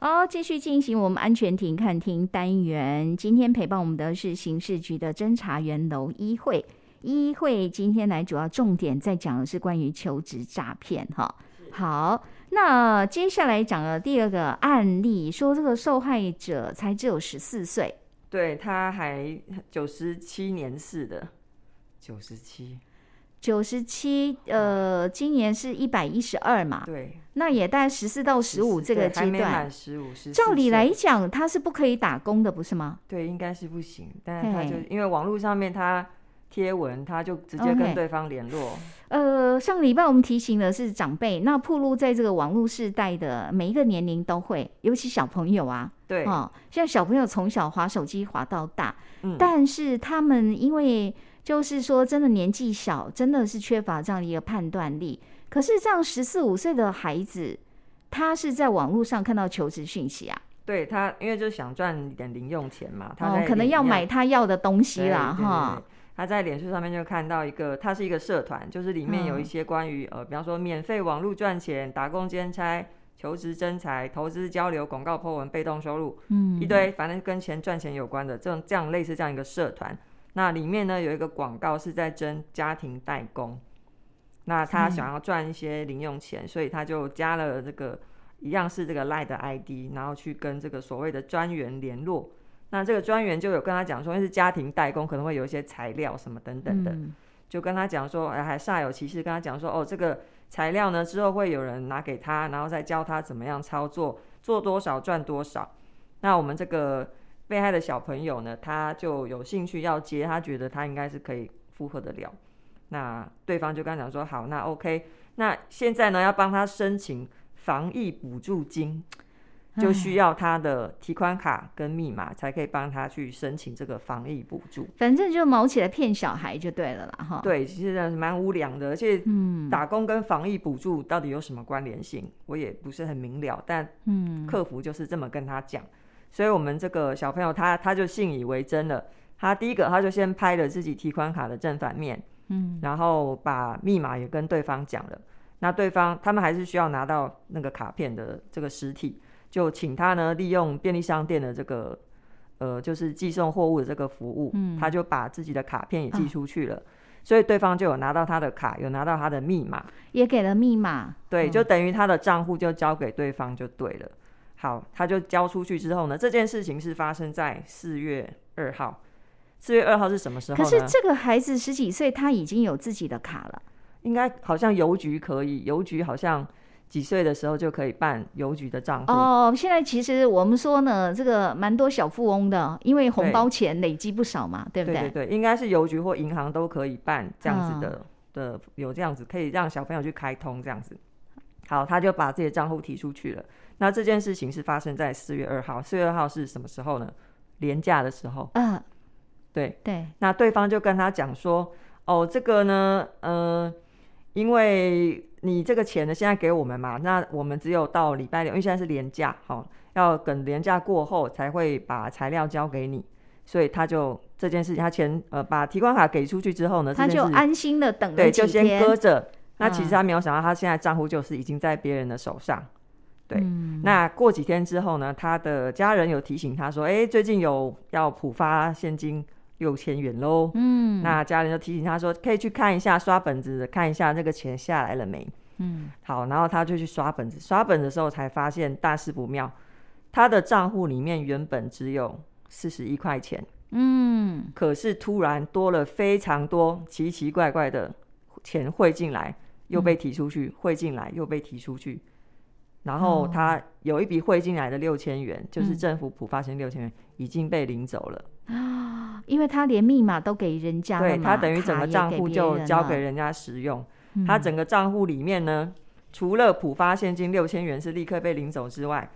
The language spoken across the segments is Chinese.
好，继续进行我们安全庭看厅单元。今天陪伴我们的是刑事局的侦查员楼一慧。一慧今天来主要重点在讲的是关于求职诈骗。哈，好，那接下来讲的第二个案例，说这个受害者才只有十四岁，对，他还九十七年次的，九十七。九十七，呃，今年是一百一十二嘛，对，那也大概十四到十五这个阶段，十五十。照理来讲，他是不可以打工的，不是吗？对，应该是不行。但是他就因为网络上面他贴文，他就直接跟对方联络。Okay. 呃，上个礼拜我们提醒的是长辈，那铺路在这个网络世代的每一个年龄都会，尤其小朋友啊，对，哦，像小朋友从小滑手机滑到大，嗯，但是他们因为。就是说，真的年纪小，真的是缺乏这样的一个判断力。可是，这样十四五岁的孩子，他是在网络上看到求职讯息啊？对他，因为就想赚点零用钱嘛，他哦，可能要买他要的东西啦，哈。他在脸书上面就看到一个，他是一个社团，就是里面有一些关于、嗯、呃，比方说免费网络赚钱、打工兼差、求职征才、投资交流、广告 po 文、被动收入，嗯，一堆，反正跟钱赚钱有关的这种这样类似这样一个社团。那里面呢，有一个广告是在征家庭代工，那他想要赚一些零用钱，嗯，所以他就加了这个一样是这个 LINE 的 ID，然后去跟这个所谓的专员联络。那这个专员就有跟他讲说，因为是家庭代工，可能会有一些材料什么等等的，嗯，就跟他讲说，哎，还煞有其事跟他讲说，哦，这个材料呢之后会有人拿给他，然后再教他怎么样操作，做多少赚多少。那我们这个。被害的小朋友呢，他就有兴趣要接，他觉得他应该是可以负荷得了。那对方就跟他讲说：“好，那 OK，那现在呢要帮他申请防疫补助金，就需要他的提款卡跟密码才可以帮他去申请这个防疫补助。反正就毛起来骗小孩就对了啦，哈。对，其实蛮无良的，而且打工跟防疫补助到底有什么关联性，我也不是很明了。但嗯，客服就是这么跟他讲。”所以，我们这个小朋友他他就信以为真了。他第一个，他就先拍了自己提款卡的正反面，嗯，然后把密码也跟对方讲了。那对方他们还是需要拿到那个卡片的这个实体，就请他呢利用便利商店的这个呃，就是寄送货物的这个服务，嗯，他就把自己的卡片也寄出去了。啊，所以对方就有拿到他的卡，有拿到他的密码，也给了密码，对，就等于他的账户就交给对方就对了。好，他就交出去之后呢，这件事情是发生在四月二号。四月二号是什么时候？可是这个孩子十几岁，他已经有自己的卡了。应该好像邮局可以，邮局好像几岁的时候就可以办邮局的账户。哦，现在其实我们说呢，这个蛮多小富翁的，因为红包钱累积不少嘛，对，对不对？对对对，应该是邮局或银行都可以办这样子的，哦、的有这样子可以让小朋友去开通这样子。好，他就把自己的账户提出去了。那这件事情是发生在四月二号。四月二号是什么时候呢？连假的时候。嗯、uh,，对对。那对方就跟他讲说：“哦，这个呢，呃，因为你这个钱呢，现在给我们嘛，那我们只有到礼拜六，因为现在是连假，好、哦，要等连假过后才会把材料交给你。所以他就这件事情，他钱呃把提款卡给出去之后呢，他就安心的等了对，就先搁着。那其实他没有想到，他现在账户就是已经在别人的手上。”对、嗯，那过几天之后呢，他的家人有提醒他说：“哎、欸，最近有要普发现金六千元喽。”嗯，那家人就提醒他说：“可以去看一下刷本子，看一下那个钱下来了没。”嗯，好，然后他就去刷本子，刷本子的时候才发现大事不妙，他的账户里面原本只有四十一块钱，嗯，可是突然多了非常多奇奇怪怪的钱汇进来，又被提出去，汇、嗯、进来又被提出去。然后他有一笔汇进来的六千元，哦，就是政府补发性六千元，已经被领走了啊！因为他连密码都给人家了，对，他等于整个账户就交给人家使用。他整个账户里面呢，除了浦发现金六千元是立刻被领走之外，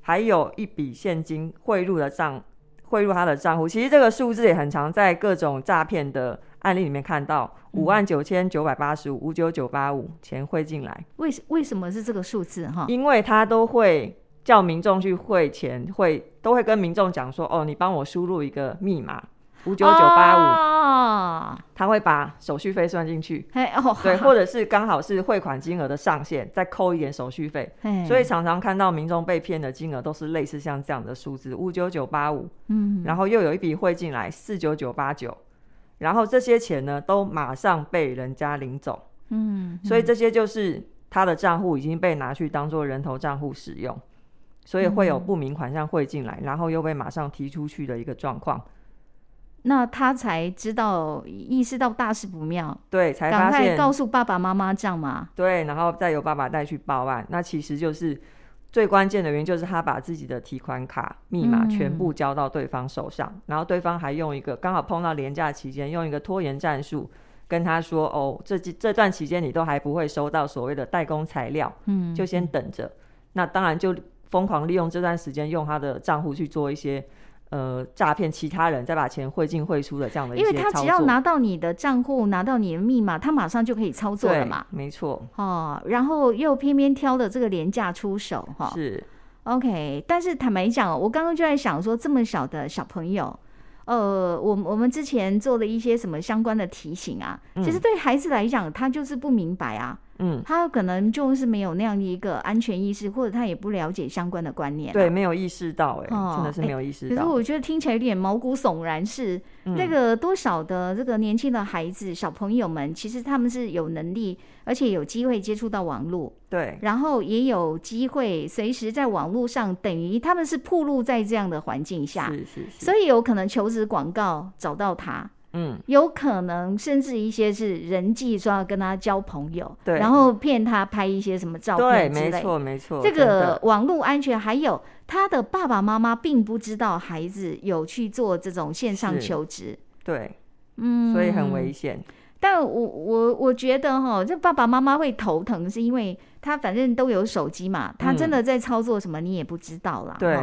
还有一笔现金汇入的账汇入他的账户。其实这个数字也很常在各种诈骗的案例里面看到。五万九千九百八十五，五九九八五，钱汇进来。为为什么是这个数字哈？因为他都会叫民众去汇钱，会都会跟民众讲说：“哦，你帮我输入一个密码，五九九八五，他会把手续费算进去。哦、对，或者是刚好是汇款金额的上限，再扣一点手续费。所以常常看到民众被骗的金额都是类似像这样的数字，五九九八五。嗯，然后又有一笔汇进来四九九八九，然后这些钱呢都马上被人家领走。嗯，所以这些就是他的账户已经被拿去当做人头账户使用。所以会有不明款项汇进来，嗯，然后又被马上提出去的一个状况。那他才知道意识到大事不妙，对，才发现告诉爸爸妈妈这样嘛。对，然后再由爸爸带去报案。那其实就是最关键的原因，就是他把自己的提款卡密码全部交到对方手上，嗯，然后对方还用一个刚好碰到廉价期间，用一个拖延战术跟他说：“哦，这这段期间你都还不会收到所谓的代工材料，嗯，就先等着。”那当然就。疯狂利用这段时间，用他的账户去做一些呃诈骗其他人，再把钱汇进汇出的这样的一些。因为他只要拿到你的账户，拿到你的密码，他马上就可以操作了嘛。没错。哦，然后又偏偏挑的这个廉价出手，哈、哦。是。OK，但是坦白讲，我刚刚就在想说，这么小的小朋友，呃，我我们之前做了一些什么相关的提醒啊，嗯、其实对孩子来讲，他就是不明白啊。嗯，他可能就是没有那样的一个安全意识，或者他也不了解相关的观念、啊。对，没有意识到、欸，哎、哦，真的是没有意识到。可是我觉得听起来有点毛骨悚然是，是、嗯、那个多少的这个年轻的孩子、小朋友们，其实他们是有能力，而且有机会接触到网络，对，然后也有机会随时在网络上，等于他们是暴露在这样的环境下，是是是，所以有可能求职广告找到他。嗯，有可能甚至一些是人际说要跟他交朋友，对，然后骗他拍一些什么照片之类。没错没错。这个网络安全，还有他的爸爸妈妈并不知道孩子有去做这种线上求职，对，嗯，所以很危险。但我我我觉得哈，这爸爸妈妈会头疼，是因为他反正都有手机嘛，他真的在操作什么你也不知道啦。对。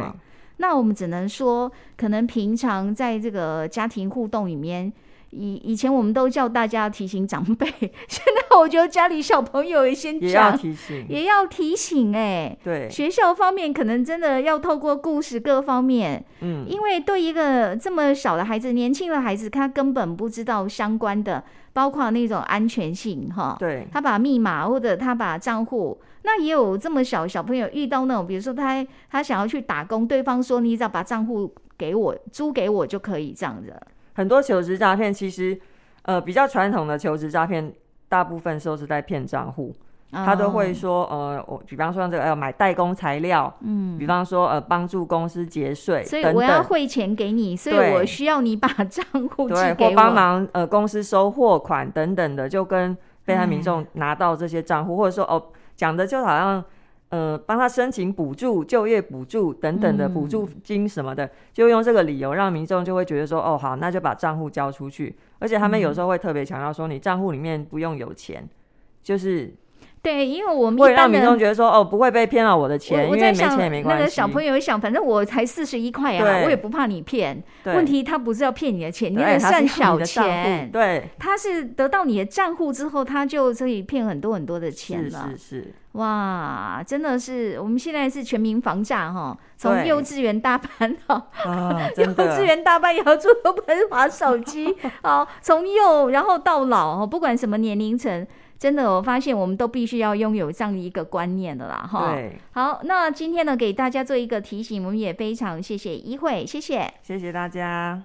那我们只能说，可能平常在这个家庭互动里面，以以前我们都叫大家提醒长辈，现在我觉得家里小朋友也先讲，也要提醒，也要提醒哎、欸，对，学校方面可能真的要透过故事各方面，嗯，因为对一个这么小的孩子、年轻的孩子，他根本不知道相关的，包括那种安全性哈，对，他把密码或者他把账户。那也有这么小小朋友遇到那种，比如说他他想要去打工，对方说你只要把账户给我租给我就可以这样子。很多求职诈骗其实，呃，比较传统的求职诈骗，大部分时候是在骗账户，他都会说，呃，我比方说这个要买代工材料，嗯，比方说呃帮助公司节税，所以我要汇钱给你，所以我需要你把账户寄给我，或帮忙呃公司收货款等等的，就跟被害民众拿到这些账户，或者说哦。讲的就好像，呃，帮他申请补助、就业补助等等的补助金什么的，嗯，就用这个理由让民众就会觉得说，哦，好，那就把账户交出去。而且他们有时候会特别强调说，你账户里面不用有钱，就是。对，因为我们会让民众觉得说，哦，不会被骗到我的钱，因为没钱也没关系。那个小朋友一想，反正我才四十一块啊，我也不怕你骗。问题他不是要骗你的钱，你那算小钱。对，他是得到你的账户之后，他就可以骗很多很多的钱了。是是是，哇，真的是，我们现在是全民防诈哈，从幼稚园大班哈，幼稚园大班也要出门滑手机，好，从幼然后到老，不管什么年龄层。真的，我发现我们都必须要拥有这样一个观念的啦，哈。对。好，那今天呢，给大家做一个提醒，我们也非常谢谢一会，谢谢，谢谢大家。